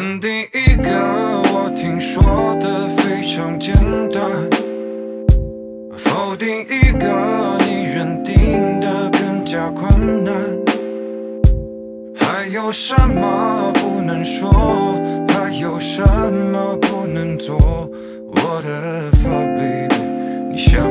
肯定一个我听说的非常简单，否定一个你认定的更加困难。还有什么不能说？还有什么不能做？我的 fuck baby，你想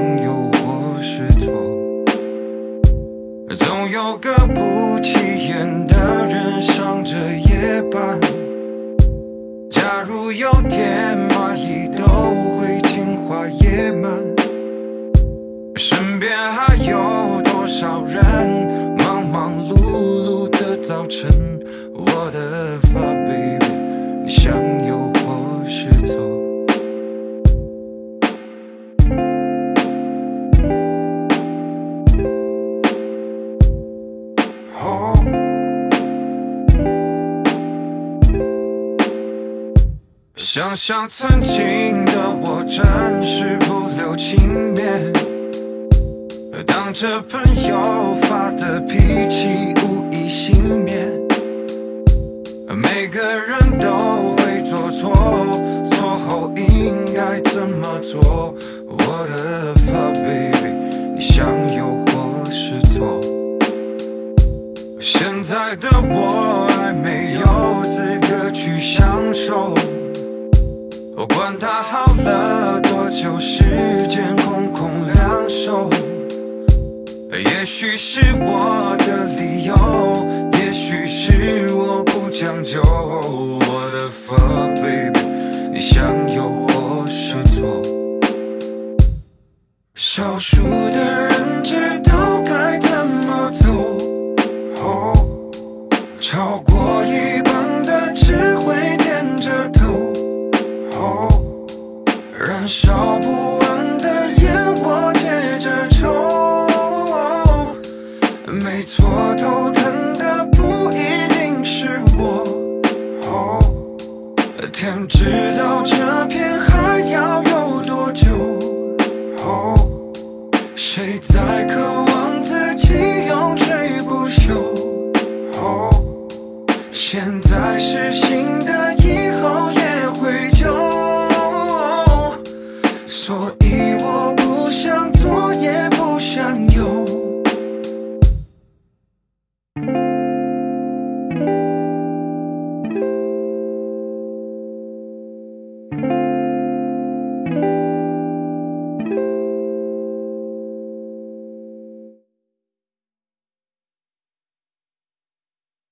想想曾经的我，真是不留情面。当着朋友发的脾气无一幸免。每个人都会做错，错后应该怎么做？我的 fuck baby，你想有或是错？现在的我许是我的理由，也许是我不讲究。我的 fuck baby，你向右或是左？少数天知道这片海要有多久。哦，谁在渴望自己永垂不朽？哦，现在是